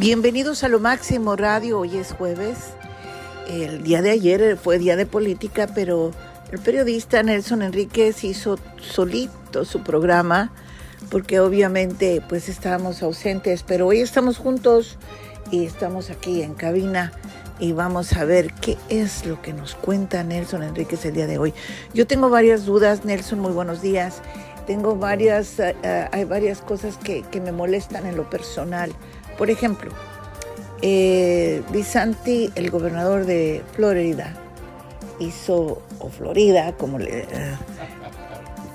Bienvenidos a Lo Máximo Radio. Hoy es jueves. El día de ayer fue día de política, pero el periodista Nelson Enríquez hizo solito su programa porque obviamente pues estábamos ausentes, pero hoy estamos juntos y estamos aquí en cabina y vamos a ver qué es lo que nos cuenta Nelson Enríquez el día de hoy. Yo tengo varias dudas, Nelson, muy buenos días. Tengo varias, eh, eh, hay varias cosas que, que me molestan en lo personal. Por ejemplo, eh, el gobernador de Florida, hizo, o Florida, como le... Eh,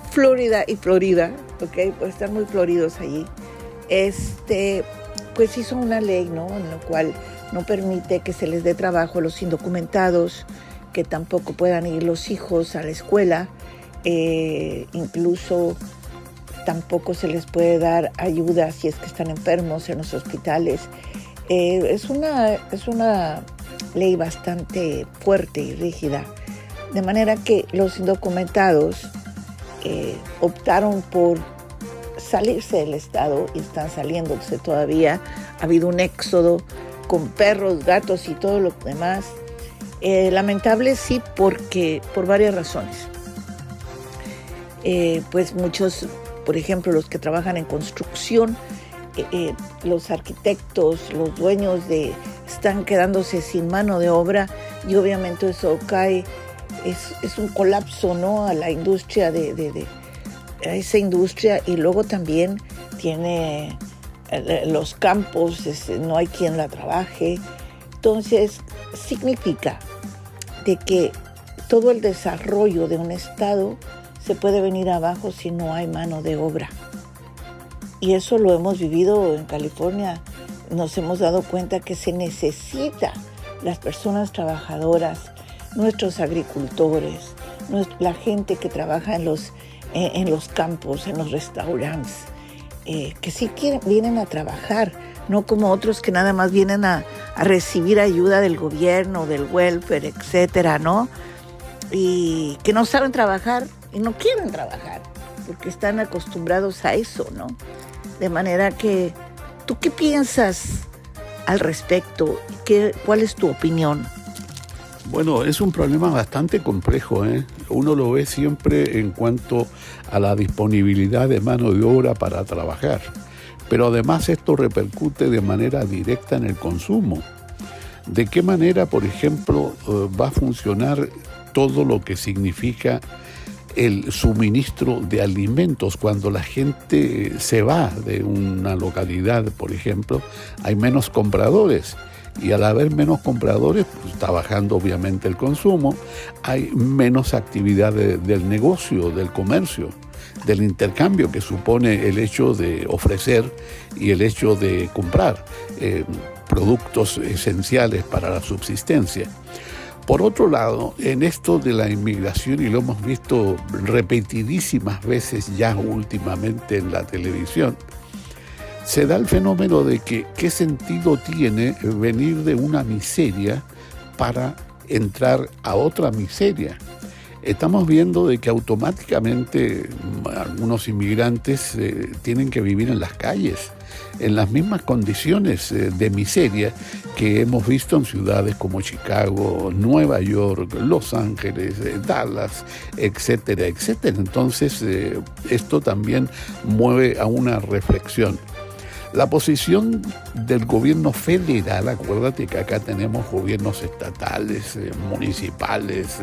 Florida y Florida, ¿ok? Pues están muy floridos allí. Este, pues hizo una ley, ¿no? En la cual no permite que se les dé trabajo a los indocumentados, que tampoco puedan ir los hijos a la escuela, eh, incluso tampoco se les puede dar ayuda si es que están enfermos en los hospitales. Eh, es, una, es una ley bastante fuerte y rígida, de manera que los indocumentados eh, optaron por salirse del Estado y están saliéndose todavía. Ha habido un éxodo con perros, gatos y todo lo demás. Eh, lamentable sí, porque por varias razones. pues muchos por ejemplo, los que trabajan en construcción, eh, eh, los arquitectos, los dueños de están quedándose sin mano de obra y obviamente eso cae, es, un colapso ¿no? a la industria de, a esa industria y luego también tiene eh, los campos, no hay quien la trabaje. Entonces significa de que todo el desarrollo de un estado se puede venir abajo si no hay mano de obra. Y eso lo hemos vivido en California. Nos hemos dado cuenta que se necesita las personas trabajadoras, nuestros agricultores, la gente que trabaja en los, eh, en los campos, en los restaurantes, eh, que sí quieren, vienen a trabajar, no como otros que nada más vienen a, a recibir ayuda del gobierno, del welfare, etcétera, ¿no? Y que no saben trabajar y no quieren trabajar porque están acostumbrados a eso, ¿no? De manera que, ¿tú qué piensas al respecto? ¿Qué, ¿Cuál es tu opinión? Bueno, es un problema bastante complejo. ¿eh? Uno lo ve siempre en cuanto a la disponibilidad de mano de obra para trabajar. Pero además esto repercute de manera directa en el consumo. ¿De qué manera, por ejemplo, eh, va a funcionar todo lo que significa el suministro de alimentos. Cuando la gente se va de una localidad, por ejemplo, hay menos compradores. Y al haber menos compradores, pues, está bajando obviamente el consumo, hay menos actividad del negocio, del comercio, del intercambio que supone el hecho de ofrecer y el hecho de comprar eh, productos esenciales para la subsistencia. Por otro lado, en esto de la inmigración, y lo hemos visto repetidísimas veces ya últimamente en la televisión, se da el fenómeno de que qué sentido tiene venir de una miseria para entrar a otra miseria. Estamos viendo de que automáticamente algunos inmigrantes eh, tienen que vivir en las calles en las mismas condiciones eh, de miseria que hemos visto en ciudades como Chicago, Nueva York, Los Ángeles, eh, Dallas, etcétera, etcétera. Entonces, eh, esto también mueve a una reflexión. La posición del gobierno federal, acuérdate que acá tenemos gobiernos estatales, municipales,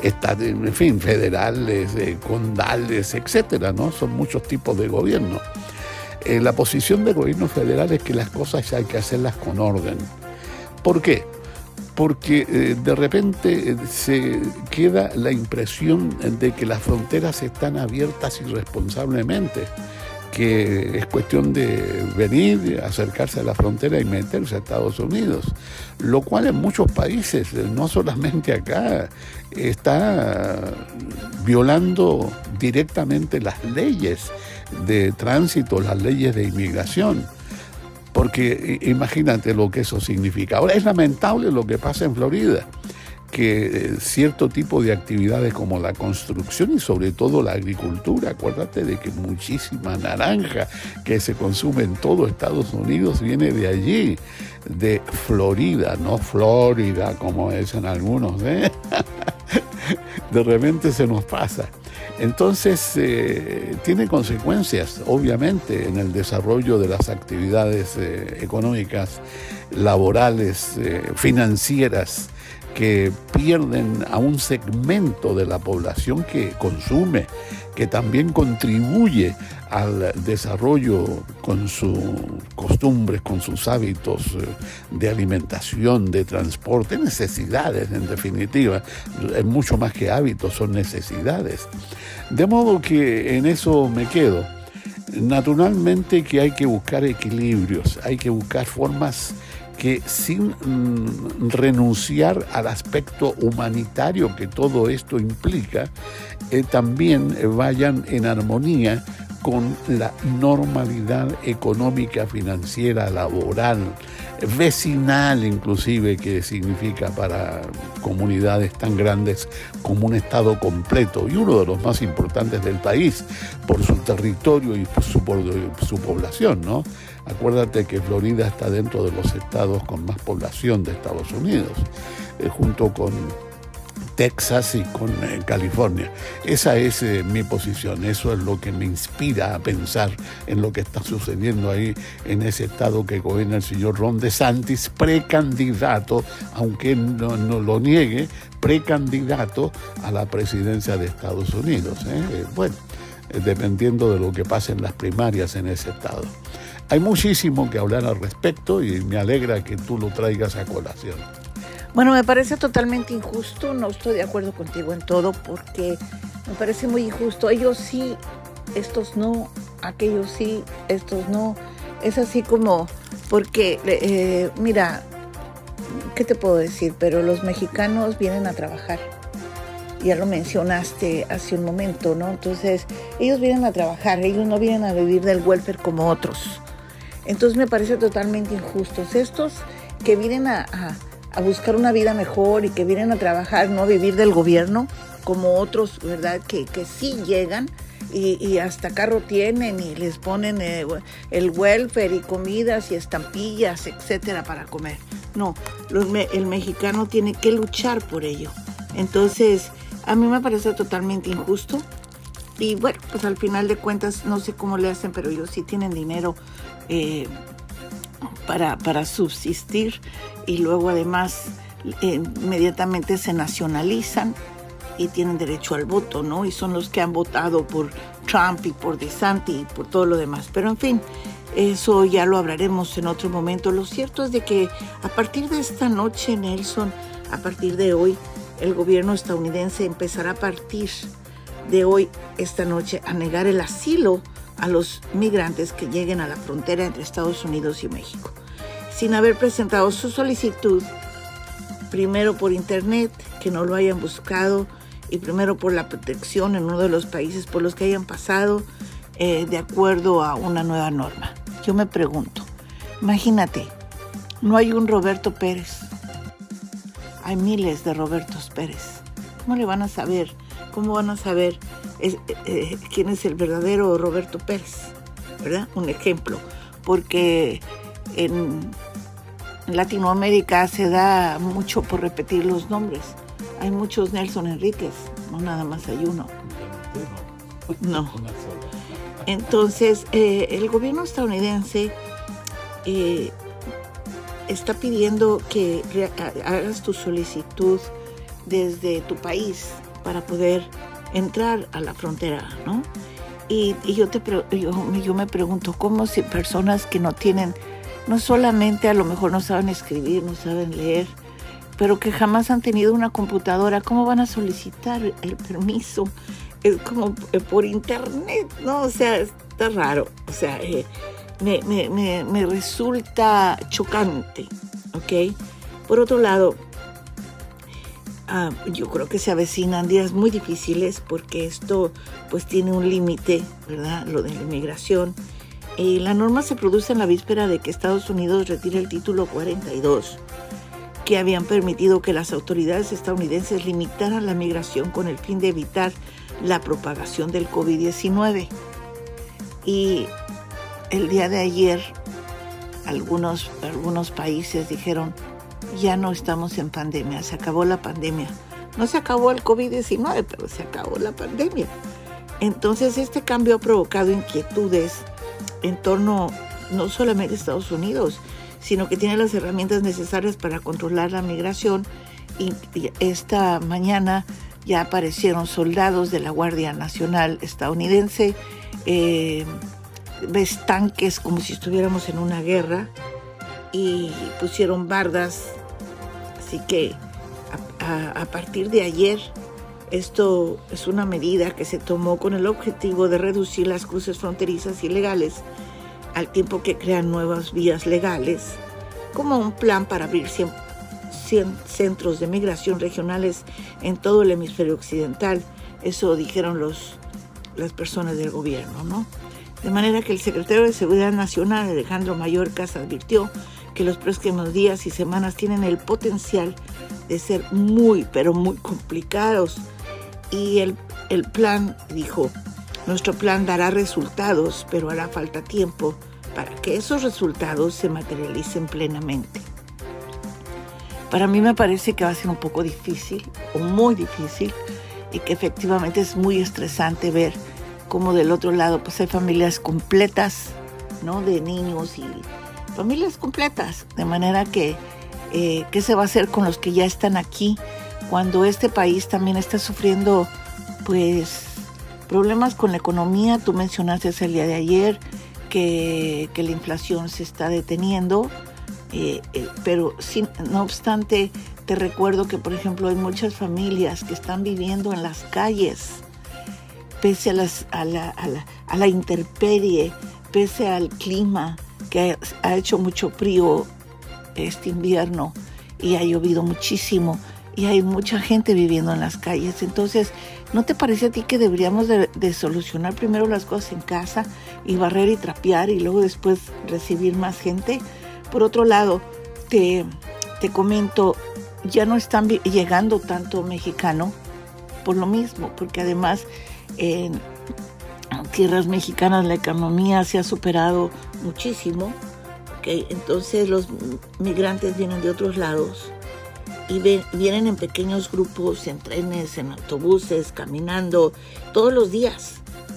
en fin, federales, condales, etcétera, ¿no? Son muchos tipos de gobierno. Eh, la posición del gobierno federal es que las cosas hay que hacerlas con orden. ¿Por qué? Porque eh, de repente eh, se queda la impresión de que las fronteras están abiertas irresponsablemente, que es cuestión de venir, acercarse a la frontera y meterse a Estados Unidos, lo cual en muchos países, no solamente acá, está violando directamente las leyes de tránsito, las leyes de inmigración. Porque imagínate lo que eso significa. Ahora es lamentable lo que pasa en Florida. Que eh, cierto tipo de actividades como la construcción y sobre todo la agricultura, acuérdate de que muchísima naranja que se consume en todo Estados Unidos viene de allí, de Florida, no Florida como dicen algunos, ¿eh? de repente se nos pasa. Entonces, eh, tiene consecuencias, obviamente, en el desarrollo de las actividades económicas, laborales, financieras, que pierden a un segmento de la población que consume, que también contribuye al desarrollo con sus costumbres, con sus hábitos eh, de alimentación, de transporte, necesidades en definitiva. Es mucho más que hábitos, son necesidades. De modo que en eso me quedo. Naturalmente que hay que buscar equilibrios, hay que buscar formas que sin mm, renunciar al aspecto humanitario que todo esto implica, eh, también vayan en armonía con la normalidad económica, financiera, laboral, vecinal inclusive, que significa para comunidades tan grandes como un Estado completo y uno de los más importantes del país por su territorio y su población, ¿no? Acuérdate que Florida está dentro de los estados con más población de Estados Unidos, eh, junto con Texas y con eh, California. Esa es eh, mi posición, eso es lo que me inspira a pensar en lo que está sucediendo ahí en ese estado que gobierna el señor Ron DeSantis, precandidato, aunque no, no lo niegue, precandidato a la presidencia de Estados Unidos. Bueno, dependiendo de lo que pase en las primarias en ese estado. Hay muchísimo que hablar al respecto y me alegra que tú lo traigas a colación. Bueno, me parece totalmente injusto, no estoy de acuerdo contigo en todo porque me parece muy injusto. Ellos sí, estos no, aquellos sí, estos no. Es así como, porque, eh, mira, ¿qué te puedo decir? Pero los mexicanos vienen a trabajar. Ya lo mencionaste hace un momento, ¿no? Entonces, ellos vienen a trabajar, ellos no vienen a vivir del welfare como otros. Entonces me parece totalmente injustos. Estos que vienen a, buscar una vida mejor y que vienen a trabajar, no a vivir del gobierno, como otros, ¿verdad? Que, que sí llegan y, hasta carro tienen y les ponen eh, el welfare y comidas y estampillas, etcétera, para comer. No, el mexicano tiene que luchar por ello. Entonces, a mí me parece totalmente injusto. Y bueno, pues al final de cuentas, no sé cómo le hacen, pero ellos sí tienen dinero eh, para, subsistir y luego además eh, inmediatamente se nacionalizan y tienen derecho al voto, ¿no? Y son los que han votado por Trump y por DeSantis y por todo lo demás. Pero en fin, eso ya lo hablaremos en otro momento. Lo cierto es de que a partir de esta noche, Nelson, a partir de hoy, el gobierno estadounidense empezará a partir de hoy, esta noche, a negar el asilo a los migrantes que lleguen a la frontera entre Estados Unidos y México, sin haber presentado su solicitud, primero por internet, que no lo hayan buscado, y primero por la protección en uno de los países por los que hayan pasado, eh, de acuerdo a una nueva norma. Yo me pregunto, imagínate, no hay un Roberto Pérez, hay miles de Robertos Pérez. ¿Cómo le van a saber? ¿Cómo van a saber eh, eh, quién es el verdadero Roberto Pérez, ¿verdad? Un ejemplo, porque en Latinoamérica se da mucho por repetir los nombres. Hay muchos Nelson Enríquez, no nada más hay uno. No. Entonces, eh, el gobierno estadounidense está pidiendo que hagas tu solicitud desde tu país para poder entrar a la frontera, ¿no? Y, yo, te, yo, me pregunto, ¿cómo si personas que no tienen, no solamente a lo mejor no saben escribir, no saben leer, pero que jamás han tenido una computadora, ¿cómo van a solicitar el permiso? Es como eh, por internet, ¿no? O sea, está raro. O sea, eh, me, me, me resulta chocante, ¿ok? Por otro lado, Ah, yo creo que se avecinan días muy difíciles porque esto pues tiene un límite, ¿verdad? Lo de la inmigración. la norma se produce en la víspera de que Estados Unidos retire el título 42, que habían permitido que las autoridades estadounidenses limitaran la migración con el fin de evitar la propagación del COVID-19. Y el día de ayer algunos, algunos países dijeron, ya no estamos en pandemia, se acabó la pandemia. No se acabó el COVID-19, pero se acabó la pandemia. Entonces este cambio ha provocado inquietudes en torno no solamente a Estados Unidos, sino que tiene las herramientas necesarias para controlar la migración. Y, esta mañana ya aparecieron soldados de la Guardia Nacional estadounidense, eh, ves tanques como si estuviéramos en una guerra y pusieron bardas. Así que a, partir de ayer esto es una medida que se tomó con el objetivo de reducir las cruces fronterizas ilegales al tiempo que crean nuevas vías legales, como un plan para abrir 100, centros de migración regionales en todo el hemisferio occidental. Eso dijeron los, las personas del gobierno, ¿no? De manera que el secretario de Seguridad Nacional, Alejandro Mayorkas, advirtió que los próximos días y semanas tienen el potencial de ser muy, pero muy complicados. Y el, el plan dijo, nuestro plan dará resultados, pero hará falta tiempo para que esos resultados se materialicen plenamente. Para mí me parece que va a ser un poco difícil, o muy difícil, y que efectivamente es muy estresante ver cómo del otro lado pues hay familias completas, ¿no? De niños y familias completas, de manera que, eh, ¿qué se va a hacer con los que ya están aquí cuando este país también está sufriendo, pues, problemas con la economía? Tú mencionaste el día de ayer que, la inflación se está deteniendo, eh, eh, pero sin, no obstante, te recuerdo que, por ejemplo, hay muchas familias que están viviendo en las calles, pese a, las, a, la, a, la, a la intemperie, pese al clima, que ha hecho mucho frío este invierno y ha llovido muchísimo y hay mucha gente viviendo en las calles. Entonces, ¿no te parece a ti que deberíamos de, solucionar primero las cosas en casa y barrer y trapear y luego después recibir más gente? Por otro lado, te, te comento, ya no están llegando tanto mexicano por lo mismo, porque además en tierras mexicanas la economía se ha superado muchísimo. Okay, entonces los migrantes vienen de otros lados y vienen en pequeños grupos, en trenes, en autobuses, caminando, todos los días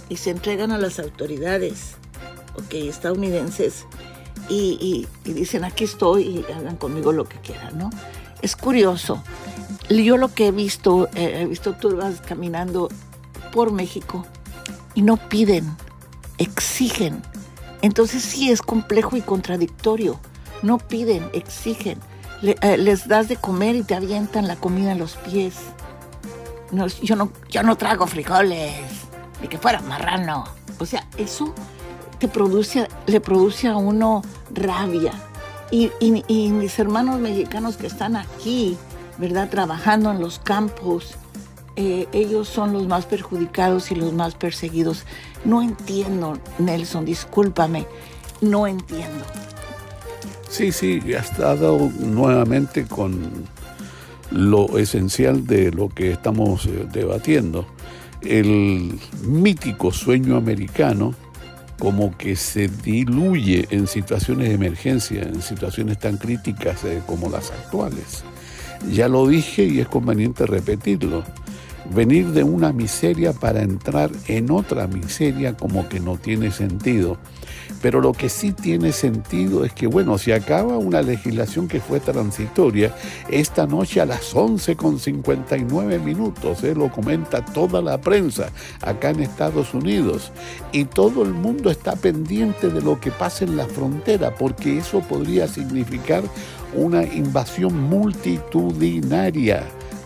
y se entregan a las autoridades okay, estadounidenses y, dicen aquí estoy y hagan conmigo lo que quieran, ¿no? Es curioso. Yo lo que he visto, eh, he visto turbas caminando por México y no piden, exigen entonces sí es complejo y contradictorio. No piden, exigen. Eh, les das de comer y te avientan la comida en los pies. Yo, no, trago frijoles, ni que fuera marrano. O sea, eso te produce, le produce a uno rabia. Y, y mis hermanos mexicanos que están aquí, ¿verdad? Trabajando en los campos, eh, ellos son los más perjudicados y los más perseguidos. No entiendo, Nelson, discúlpame, no entiendo. Sí, sí, has dado nuevamente con lo esencial de lo que estamos eh, debatiendo. El mítico sueño americano como que se diluye en situaciones de emergencia, en situaciones tan críticas eh, como las actuales. Ya lo dije y es conveniente repetirlo Venir de una miseria para entrar en otra miseria como que no tiene sentido. Pero lo que sí tiene sentido es que, bueno, si acaba una legislación que fue transitoria, esta noche a las 11 con 59 minutos, ¿eh? lo comenta toda la prensa acá en Estados Unidos, y todo el mundo está pendiente de lo que pasa en la frontera, porque eso podría significar una invasión multitudinaria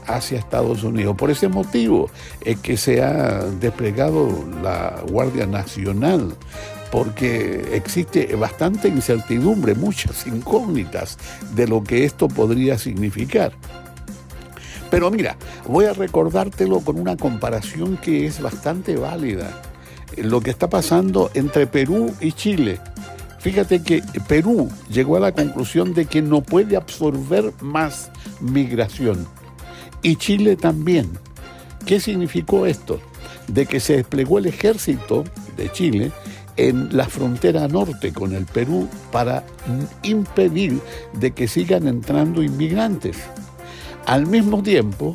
hacia Estados Unidos. Por ese motivo es que se ha desplegado la Guardia Nacional, porque existe bastante incertidumbre, muchas incógnitas de lo que esto podría significar. Pero mira, voy a recordártelo con una comparación que es bastante válida. Lo que está pasando entre Perú y Chile. Fíjate que Perú llegó a la conclusión de que no puede absorber más migración. Y Chile también. ¿Qué significó esto? De que se desplegó el ejército de Chile en la frontera norte con el Perú para impedir de que sigan entrando inmigrantes. Al mismo tiempo,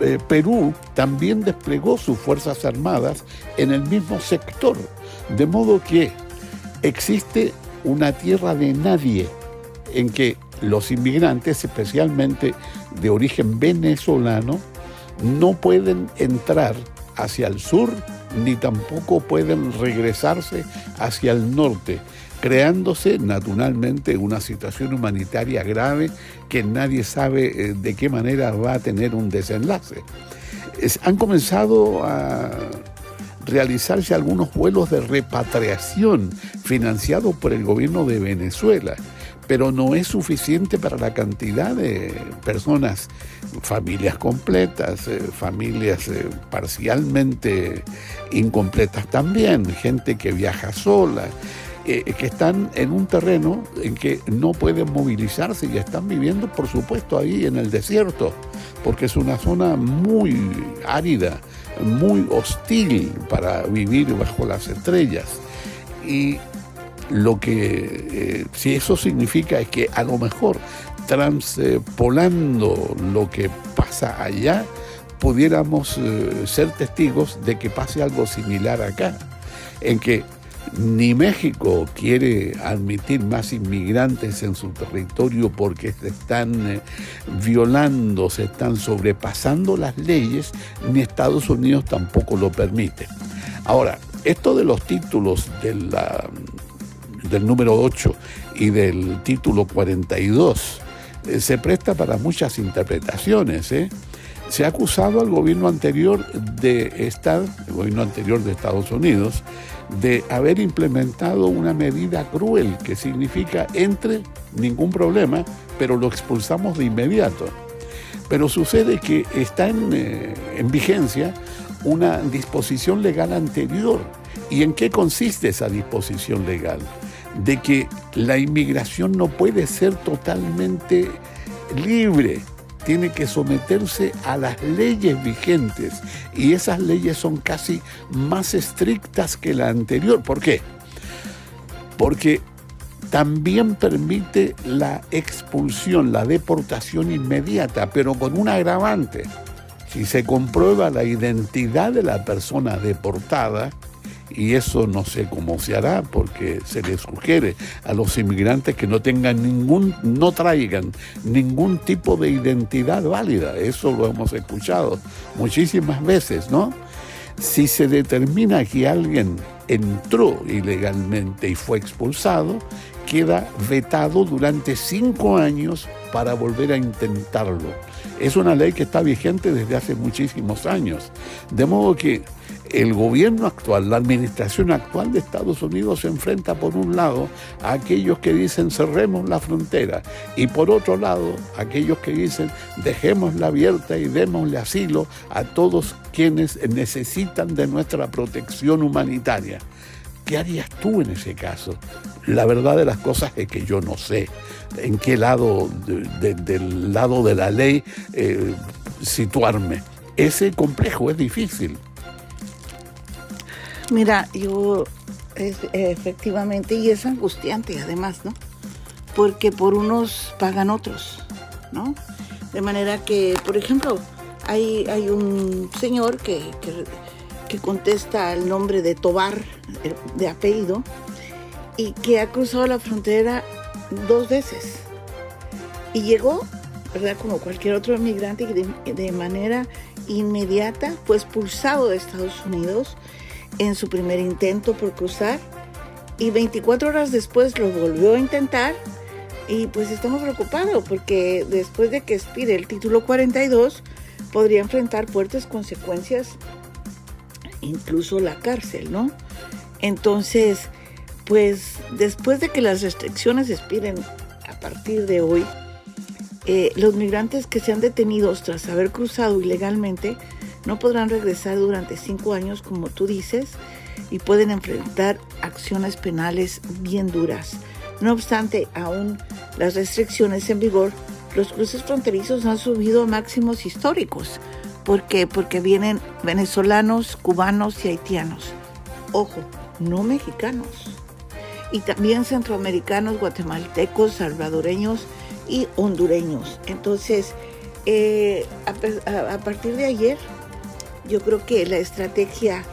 eh, Perú también desplegó sus Fuerzas Armadas en el mismo sector, de modo que existe una tierra de nadie en que los inmigrantes, especialmente de origen venezolano, no pueden entrar hacia el sur ni tampoco pueden regresarse hacia el norte, creándose naturalmente una situación humanitaria grave que nadie sabe eh, de qué manera va a tener un desenlace. han comenzado a realizarse algunos vuelos de repatriación financiados por el gobierno de Venezuela, pero no es suficiente para la cantidad de personas, familias completas, eh, familias eh, parcialmente incompletas también, gente que viaja sola, eh, que están en un terreno en que no pueden movilizarse y están viviendo, por supuesto, ahí en el desierto, porque es una zona muy árida, muy hostil para vivir bajo las estrellas. Y lo que, eh, si eso significa es que a lo mejor transpolando lo que pasa allá, pudiéramos eh, ser testigos de que pase algo similar acá, en que ni México quiere admitir más inmigrantes en su territorio porque se están eh, violando, se están sobrepasando las leyes, ni Estados Unidos tampoco lo permite. Ahora, esto de los títulos del número 8 y del título 42 eh, se presta para muchas interpretaciones. ¿eh? Se ha acusado al gobierno anterior de estar, gobierno anterior de Estados Unidos, de haber implementado una medida cruel que significa entre ningún problema, pero lo expulsamos de inmediato. Pero sucede que está en, eh, en vigencia una disposición legal anterior. ¿Y en qué consiste esa disposición legal? De que la inmigración no puede ser totalmente libre tiene que someterse a las leyes vigentes y esas leyes son casi más estrictas que la anterior. ¿Por qué? Porque también permite la expulsión, la deportación inmediata, pero con un agravante. Si se comprueba la identidad de la persona deportada, y eso no sé cómo se hará porque se les sugiere a los inmigrantes que no tengan ningún, no traigan ningún tipo de identidad válida. Eso lo hemos escuchado muchísimas veces, ¿no? Si se determina que alguien entró ilegalmente y fue expulsado, queda vetado durante cinco años para volver a intentarlo. Es una ley que está vigente desde hace muchísimos años. De modo que el gobierno actual, la administración actual de Estados Unidos se enfrenta por un lado a aquellos que dicen cerremos la frontera y por otro lado a aquellos que dicen dejémosla abierta y démosle asilo a todos quienes necesitan de nuestra protección humanitaria. ¿Qué harías tú en ese caso? La verdad de las cosas es que yo no sé en qué lado del lado de la ley eh, situarme. Ese complejo es difícil. Mira, yo efectivamente, y es angustiante además, ¿no? Porque por unos pagan otros, ¿no? De manera que, por ejemplo, hay, hay un señor que, que, contesta el nombre de Tobar, de apellido, y que ha cruzado la frontera dos veces. Y llegó, ¿verdad? Como cualquier otro inmigrante, de, de manera inmediata fue expulsado de Estados Unidos en su primer intento por cruzar y 24 horas después lo volvió a intentar y pues estamos preocupados porque después de que expire el título 42 podría enfrentar fuertes consecuencias, incluso la cárcel, ¿no? Entonces, pues después de que las restricciones expiren a partir de hoy, eh, los migrantes que sean detenidos tras haber cruzado ilegalmente no podrán regresar durante cinco años, como tú dices, y pueden enfrentar acciones penales bien duras. No obstante, aún las restricciones en vigor, los cruces fronterizos han subido a máximos históricos. ¿Por qué? Porque vienen venezolanos, cubanos y haitianos. Ojo, no mexicanos. Y también centroamericanos, guatemaltecos, salvadoreños y hondureños. Entonces, eh, a, partir de ayer, yo creo que la estrategia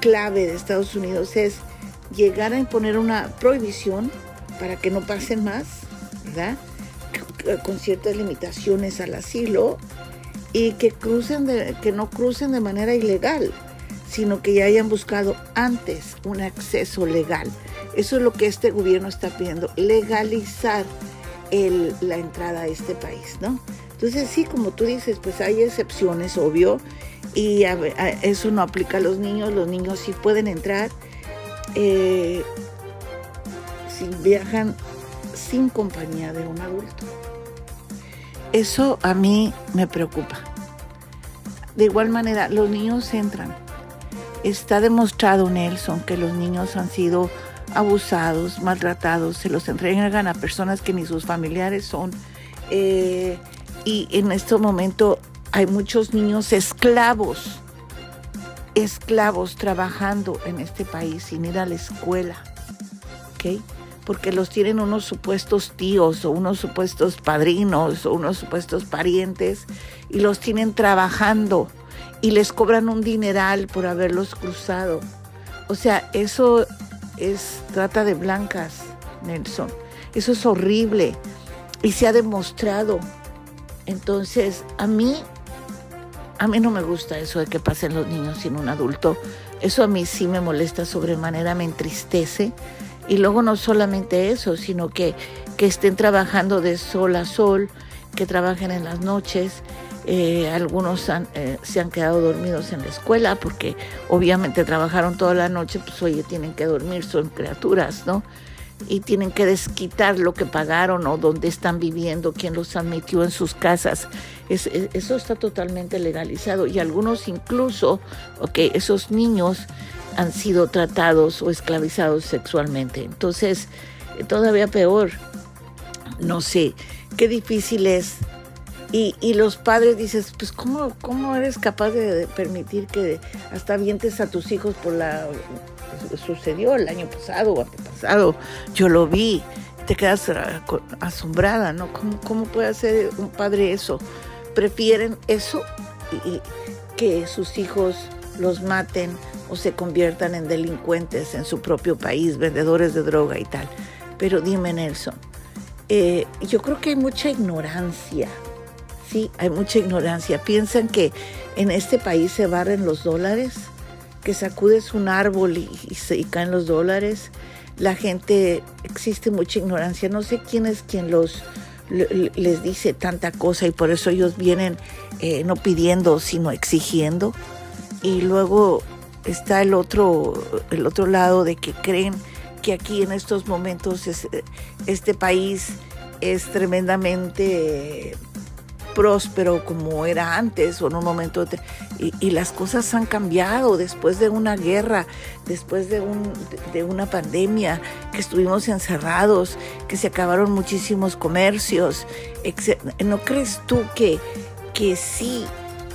clave de Estados Unidos es llegar a imponer una prohibición para que no pasen más, ¿verdad? Con ciertas limitaciones al asilo y que crucen de, que no crucen de manera ilegal, sino que ya hayan buscado antes un acceso legal. Eso es lo que este gobierno está pidiendo, legalizar la entrada a este país, ¿no? Entonces sí, como tú dices, pues hay excepciones, obvio, y eso no aplica a los niños, los niños sí pueden entrar eh, si viajan sin compañía de un adulto. Eso a mí me preocupa. De igual manera, los niños entran. Está demostrado, Nelson, que los niños han sido abusados, maltratados, se los entregan a personas que ni sus familiares son. Eh, y en este momento hay muchos niños esclavos, esclavos trabajando en este país sin ir a la escuela, ¿ok? Porque los tienen unos supuestos tíos o unos supuestos padrinos o unos supuestos parientes y los tienen trabajando y les cobran un dineral por haberlos cruzado. O sea, eso es trata de blancas, Nelson. Eso es horrible y se ha demostrado. Entonces, a mí, a mí no me gusta eso de que pasen los niños sin un adulto. Eso a mí sí me molesta sobremanera, me entristece. Y luego no solamente eso, sino que, que estén trabajando de sol a sol, que trabajen en las noches eh, algunos eh, se han quedado dormidos en la escuela porque obviamente trabajaron toda la noche, pues oye, tienen que dormir, son criaturas, ¿no? Y tienen que desquitar lo que pagaron o dónde están viviendo, quién los admitió en sus casas. eso está totalmente legalizado y algunos incluso, ok, esos niños han sido tratados o esclavizados sexualmente. Entonces, todavía peor, no sé, qué difícil es y, los padres dices, pues ¿cómo, ¿cómo eres capaz de permitir que hasta vientes a tus hijos por la... Sucedió el año pasado o antepasado, yo lo vi, te quedas asombrada, ¿no? ¿Cómo, cómo puede hacer un padre eso? Prefieren eso y, que sus hijos los maten o se conviertan en delincuentes en su propio país, vendedores de droga y tal. Pero dime, Nelson, eh, yo creo que hay mucha ignorancia Sí, hay mucha ignorancia. Piensan que en este país se barren los dólares, que sacudes un árbol y, se, caen los dólares. La gente, existe mucha ignorancia. No sé quién es quien los les dice tanta cosa y por eso ellos vienen eh, no pidiendo sino exigiendo y luego está el otro el otro lado de que creen que aquí en estos momentos este país es tremendamente próspero como era antes o en un momento y, las cosas han cambiado después de una guerra, después de, un, de una pandemia, que estuvimos encerrados, que se acabaron muchísimos comercios. ¿No crees tú que, que sí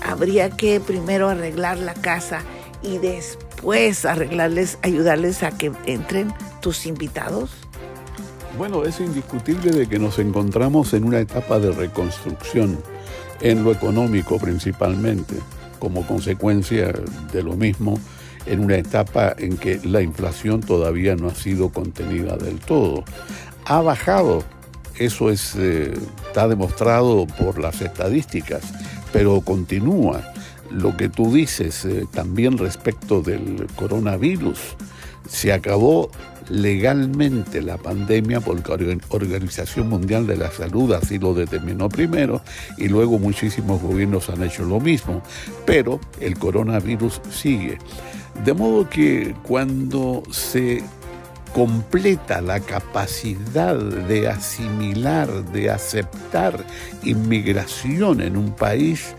habría que primero arreglar la casa y después arreglarles, ayudarles a que entren tus invitados? Bueno, es indiscutible de que nos encontramos en una etapa de reconstrucción, en lo económico principalmente, como consecuencia de lo mismo, en una etapa en que la inflación todavía no ha sido contenida del todo. Ha bajado, eso es, eh, está demostrado por las estadísticas, pero continúa. Lo que tú dices eh, también respecto del coronavirus, se acabó legalmente la pandemia porque la Organización Mundial de la Salud así lo determinó primero y luego muchísimos gobiernos han hecho lo mismo, pero el coronavirus sigue. De modo que cuando se completa la capacidad de asimilar, de aceptar inmigración en un país,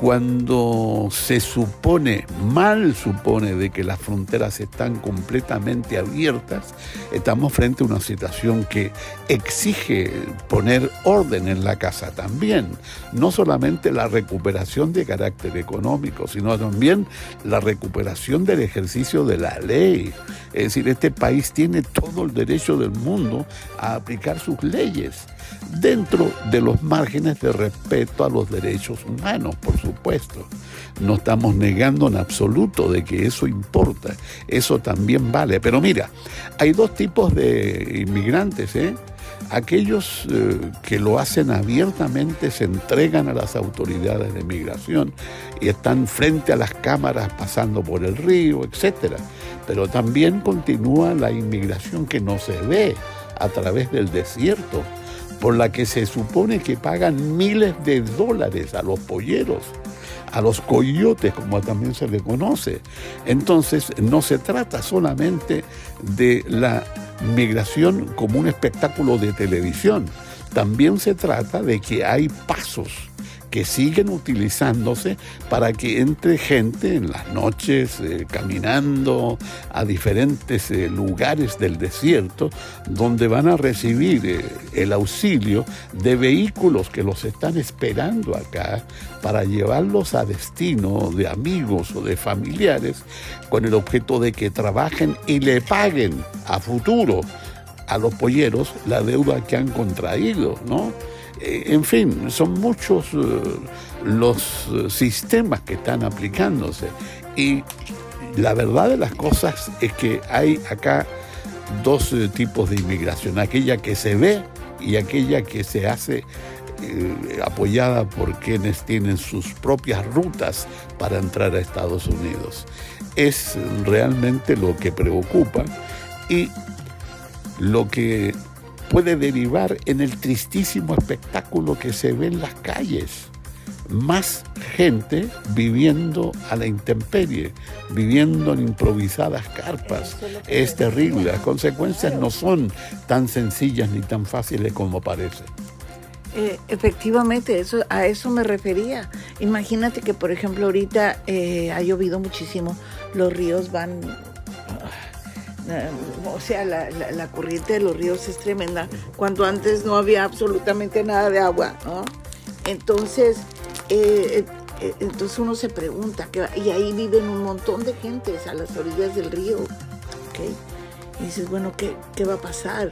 cuando se supone, mal supone, de que las fronteras están completamente abiertas, estamos frente a una situación que exige poner orden en la casa también. No solamente la recuperación de carácter económico, sino también la recuperación del ejercicio de la ley. Es decir, este país tiene todo el derecho del mundo a aplicar sus leyes dentro de los márgenes de respeto a los derechos humanos, por supuesto. No estamos negando en absoluto de que eso importa, eso también vale. Pero mira, hay dos tipos de inmigrantes, ¿eh? Aquellos eh, que lo hacen abiertamente se entregan a las autoridades de migración y están frente a las cámaras pasando por el río, etc. Pero también continúa la inmigración que no se ve a través del desierto, por la que se supone que pagan miles de dólares a los polleros, a los coyotes, como también se le conoce. Entonces, no se trata solamente de la migración como un espectáculo de televisión, también se trata de que hay pasos que siguen utilizándose para que entre gente en las noches eh, caminando a diferentes eh, lugares del desierto donde van a recibir eh, el auxilio de vehículos que los están esperando acá para llevarlos a destino de amigos o de familiares con el objeto de que trabajen y le paguen a futuro a los polleros la deuda que han contraído, ¿no? Eh, en fin, son muchos eh, los eh, sistemas que están aplicándose. Y la verdad de las cosas es que hay acá dos tipos de inmigración, aquella que se ve y aquella que se hace apoyada por quienes tienen sus propias rutas para entrar a Estados Unidos. Es realmente lo que preocupa y lo que puede derivar en el tristísimo espectáculo que se ve en las calles. Más gente viviendo a la intemperie, viviendo en improvisadas carpas. Es terrible. Las consecuencias no son tan sencillas ni tan fáciles como parece. Eh, efectivamente, eso, a eso me refería. Imagínate que, por ejemplo, ahorita eh, ha llovido muchísimo, los ríos van o sea, la, corriente de los ríos es tremenda, cuando antes no había absolutamente nada de agua, ¿no? Entonces, eh, eh, entonces uno se pregunta, y ahí viven un montón de gentes a las orillas del río, ¿ok? Y dices, bueno, ¿qué, qué va a pasar?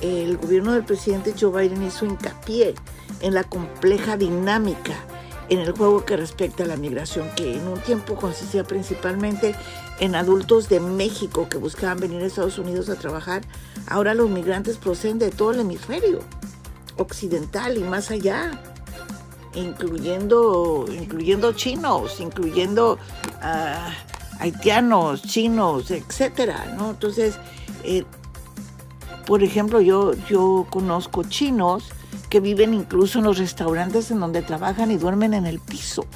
El gobierno del presidente Joe Biden hizo hincapié en la compleja dinámica en el juego que respecta a la migración, que en un tiempo consistía principalmente en adultos de México que buscaban venir a Estados Unidos a trabajar, ahora los migrantes proceden de todo el hemisferio occidental y más allá, incluyendo, incluyendo chinos, incluyendo ah, haitianos, chinos, etcétera, ¿no? Entonces, eh, por ejemplo, yo, yo conozco chinos que viven incluso en los restaurantes en donde trabajan y duermen en el piso.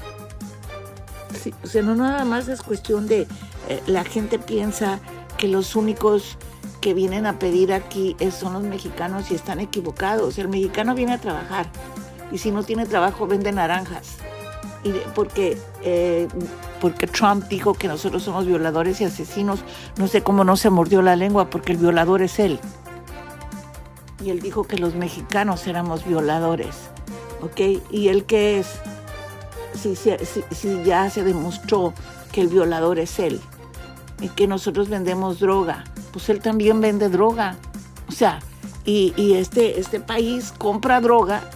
o sea, no nada más es cuestión de eh, la gente piensa que los únicos que vienen a pedir aquí son los mexicanos y están equivocados. El mexicano viene a trabajar y si no tiene trabajo vende naranjas. Y porque, eh, porque Trump dijo que nosotros somos violadores y asesinos, no sé cómo no se mordió la lengua porque el violador es él y él dijo que los mexicanos éramos violadores, ¿ok? ¿Y él qué es? Si, si, ya se demostró que el violador es él y que nosotros vendemos droga, pues él también vende droga. O sea, y, este, este país compra droga,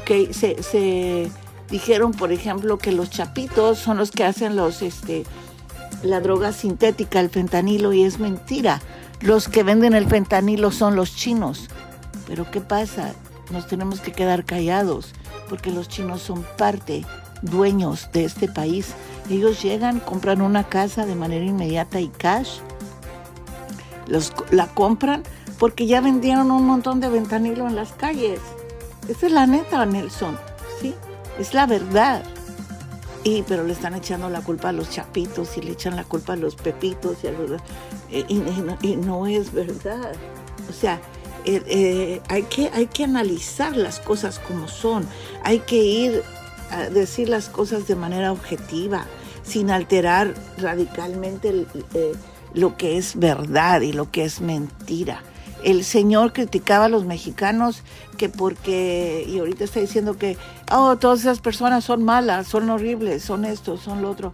¿ok? Se, se dijeron, por ejemplo, que los chapitos son los que hacen los, este, la droga sintética, el fentanilo, y es mentira los que venden el fentanilo son los chinos. Pero ¿qué pasa? Nos tenemos que quedar callados porque los chinos son parte, dueños de este país. Ellos llegan, compran una casa de manera inmediata y cash. Los, la compran porque ya vendieron un montón de fentanilo en las calles. Esa es la neta, Nelson. Sí, es la verdad. Y, pero le están echando la culpa a los chapitos y le echan la culpa a los pepitos y a los, eh, y, no, es verdad. O sea, eh, eh, hay, que, hay que analizar las cosas como son. Hay que ir decir las cosas de manera objetiva, sin alterar radicalmente eh, lo que es verdad y lo que es mentira. El señor criticaba a los mexicanos que porque, y ahorita está diciendo que, oh, todas esas personas son malas, son horribles, son esto, son lo otro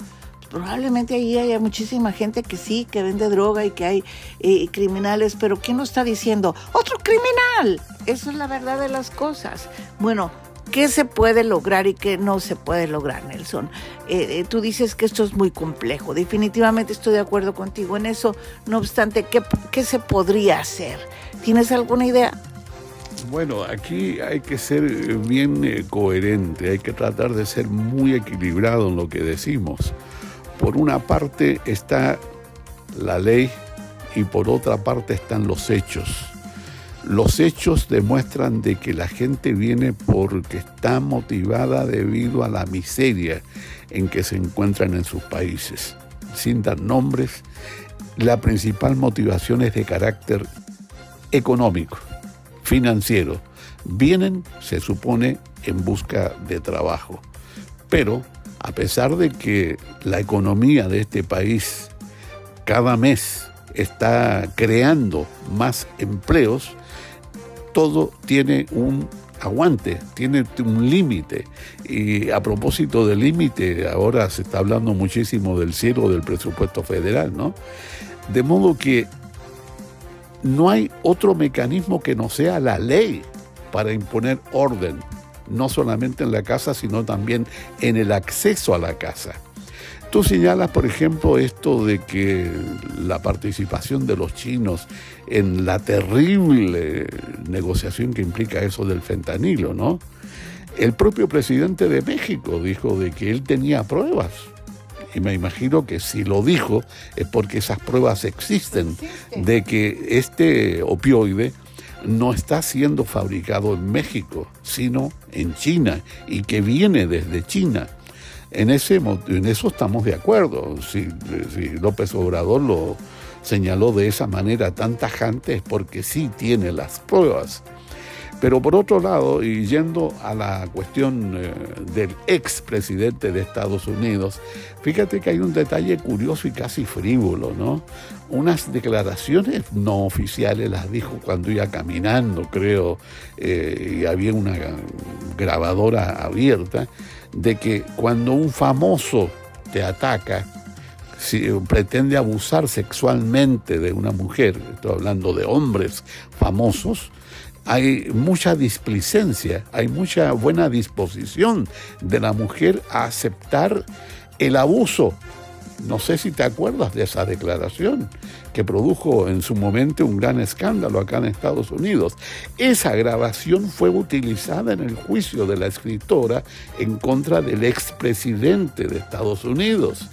probablemente ahí haya muchísima gente que sí, que vende droga y que hay eh, criminales, pero ¿quién no está diciendo? ¡Otro criminal! Eso es la verdad de las cosas. Bueno, ¿qué se puede lograr y qué no se puede lograr, Nelson? Eh, eh, tú dices que esto es muy complejo. Definitivamente estoy de acuerdo contigo en eso. No obstante, ¿qué, qué se podría hacer? ¿Tienes alguna idea? Bueno, aquí hay que ser bien coherente, hay que tratar de ser muy equilibrado en lo que decimos. Por una parte está la ley y por otra parte están los hechos. Los hechos demuestran de que la gente viene porque está motivada debido a la miseria en que se encuentran en sus países. Sin dar nombres, la principal motivación es de carácter económico, financiero. Vienen, se supone, en busca de trabajo. Pero a pesar de que la economía de este país cada mes está creando más empleos, todo tiene un aguante, tiene un límite. Y a propósito del límite, ahora se está hablando muchísimo del cielo del presupuesto federal, ¿no? De modo que no hay otro mecanismo que no sea la ley para imponer orden no solamente en la casa, sino también en el acceso a la casa. Tú señalas, por ejemplo, esto de que la participación de los chinos en la terrible negociación que implica eso del fentanilo, ¿no? El propio presidente de México dijo de que él tenía pruebas. Y me imagino que si lo dijo es porque esas pruebas existen de que este opioide no está siendo fabricado en México, sino en China y que viene desde China. En, ese, en eso estamos de acuerdo. Si, López Obrador lo señaló de esa manera tan tajante es porque sí tiene las pruebas. Pero por otro lado, y yendo a la cuestión eh, del expresidente de Estados Unidos, fíjate que hay un detalle curioso y casi frívolo, ¿no? Unas declaraciones no oficiales las dijo cuando iba caminando, creo, eh, y había una grabadora abierta, de que cuando un famoso te ataca, si pretende abusar sexualmente de una mujer, estoy hablando de hombres famosos, hay mucha displicencia, hay mucha buena disposición de la mujer a aceptar el abuso. No sé si te acuerdas de esa declaración que produjo en su momento un gran escándalo acá en Estados Unidos. Esa grabación fue utilizada en el juicio de la escritora en contra del expresidente de Estados Unidos.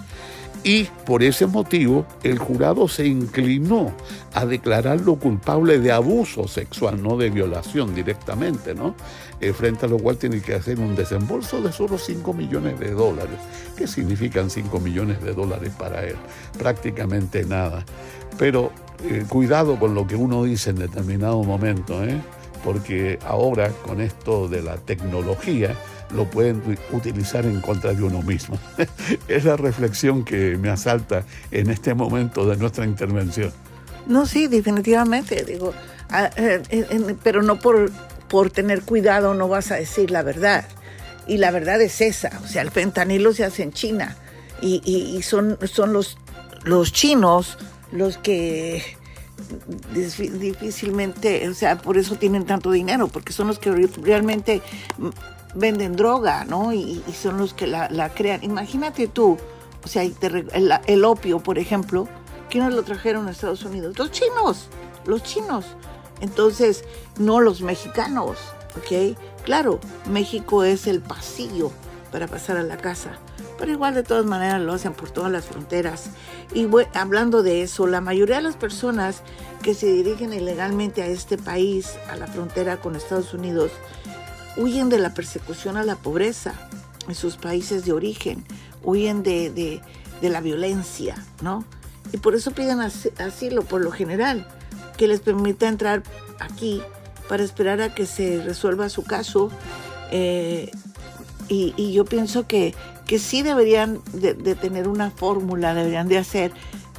Y por ese motivo el jurado se inclinó a declararlo culpable de abuso sexual, no de violación directamente, ¿no? Eh, frente a lo cual tiene que hacer un desembolso de solo 5 millones de dólares. ¿Qué significan 5 millones de dólares para él? Prácticamente nada. Pero eh, cuidado con lo que uno dice en determinado momento, ¿eh? porque ahora con esto de la tecnología, lo pueden utilizar en contra de uno mismo. es la reflexión que me asalta en este momento de nuestra intervención. No, sí, definitivamente, digo, ah, eh, pero no por, por tener cuidado no vas a decir la verdad. Y la verdad es esa, o sea, el fentanilo se hace en China y, y, son, son los, los chinos los que difícilmente, o sea, por eso tienen tanto dinero, porque son los que realmente venden droga, ¿no? Y, son los que la, crean. Imagínate tú, o sea, el, opio, por ejemplo, ¿quiénes lo trajeron a Estados Unidos? Los chinos, los chinos. Entonces, no los mexicanos, ¿ok? Claro, México es el pasillo para pasar a la casa, pero igual de todas maneras lo hacen por todas las fronteras. Y hablando de eso, la mayoría de las personas que se dirigen ilegalmente a este país, a la frontera con Estados Unidos, huyen de la persecución a la pobreza en sus países de origen, huyen de, la violencia, ¿no? Y por eso piden asilo, por lo general, que les permita entrar aquí para esperar a que se resuelva su caso, eh, Y, yo pienso que, que sí deberían de, tener una fórmula, deberían de hacer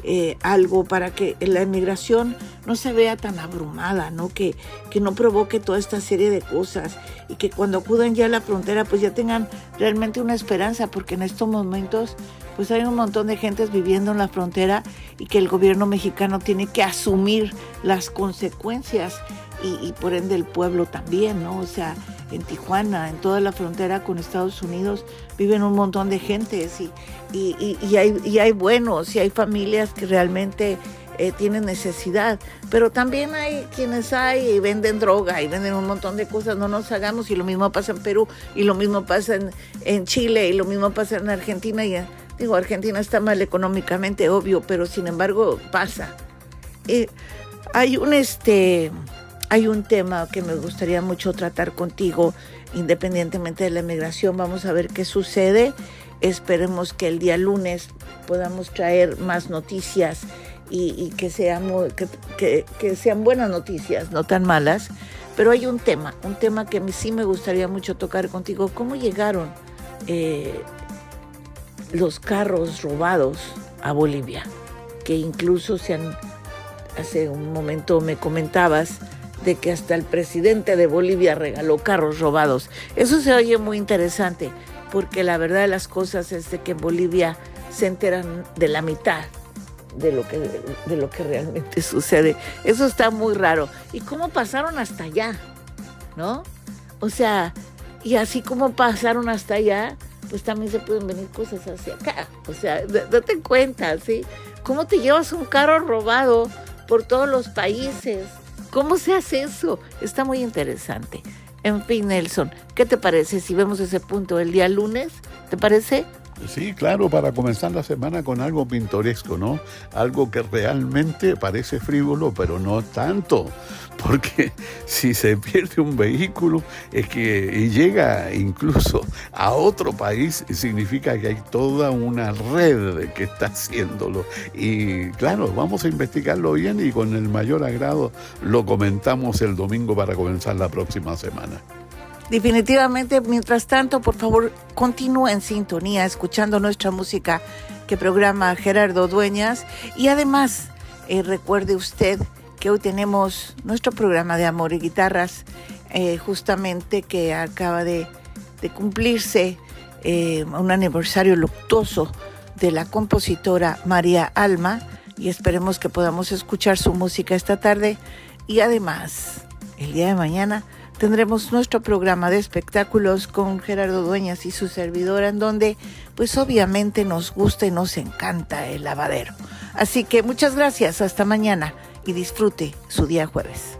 eh, algo para que la inmigración no se vea tan abrumada, ¿no? Que, que no provoque toda esta serie de cosas y que cuando acudan ya a la frontera pues ya tengan realmente una esperanza, porque en estos momentos pues hay un montón de gentes viviendo en la frontera y que el gobierno mexicano tiene que asumir las consecuencias y, por ende el pueblo también, ¿no? O sea, en Tijuana, en toda la frontera con Estados Unidos, viven un montón de gentes y, y, hay, y hay buenos y hay familias que realmente eh, tienen necesidad, pero también hay quienes hay y venden droga y venden un montón de cosas, no nos hagamos y lo mismo pasa en Perú y lo mismo pasa en, en Chile y lo mismo pasa en Argentina y digo, Argentina está mal económicamente, obvio, pero sin embargo pasa. Eh, hay un este hay un tema que me gustaría mucho tratar contigo, independientemente de la emigración. Vamos a ver qué sucede. Esperemos que el día lunes podamos traer más noticias y, que, seamos, que, sean buenas noticias, no tan malas. Pero hay un tema, un tema que sí me gustaría mucho tocar contigo. ¿Cómo llegaron eh, los carros robados a Bolivia? Que incluso se han, hace un momento me comentabas, de que hasta el presidente de Bolivia regaló carros robados. Eso se oye muy interesante, porque la verdad de las cosas es de que en Bolivia se enteran de la mitad de lo que, de lo que realmente sucede. Eso está muy raro. ¿Y cómo pasaron hasta allá? ¿No? O sea, y así como pasaron hasta allá, pues también se pueden venir cosas hacia acá. O sea, date cuenta, ¿sí? ¿Cómo te llevas un carro robado por todos los países? ¿Cómo se hace eso? Está muy interesante. En fin, Nelson, ¿qué te parece si vemos ese punto el día lunes? ¿Te parece? Sí, claro, para comenzar la semana con algo pintoresco, ¿no? Algo que realmente parece frívolo, pero no tanto, porque si se pierde un vehículo es que y llega incluso a otro país, significa que hay toda una red que está haciéndolo. Y claro, vamos a investigarlo bien y con el mayor agrado lo comentamos el domingo para comenzar la próxima semana. Definitivamente, mientras tanto, por favor, continúe en sintonía escuchando nuestra música que programa Gerardo Dueñas. Y además, eh, recuerde usted que hoy tenemos nuestro programa de amor y guitarras, eh, justamente que acaba de, cumplirse eh, un aniversario luctuoso de la compositora María Alma y esperemos que podamos escuchar su música esta tarde y además el día de mañana tendremos nuestro programa de espectáculos con Gerardo Dueñas y su servidora, en donde pues obviamente nos gusta y nos encanta el lavadero. Así que muchas gracias, hasta mañana y disfrute su día jueves.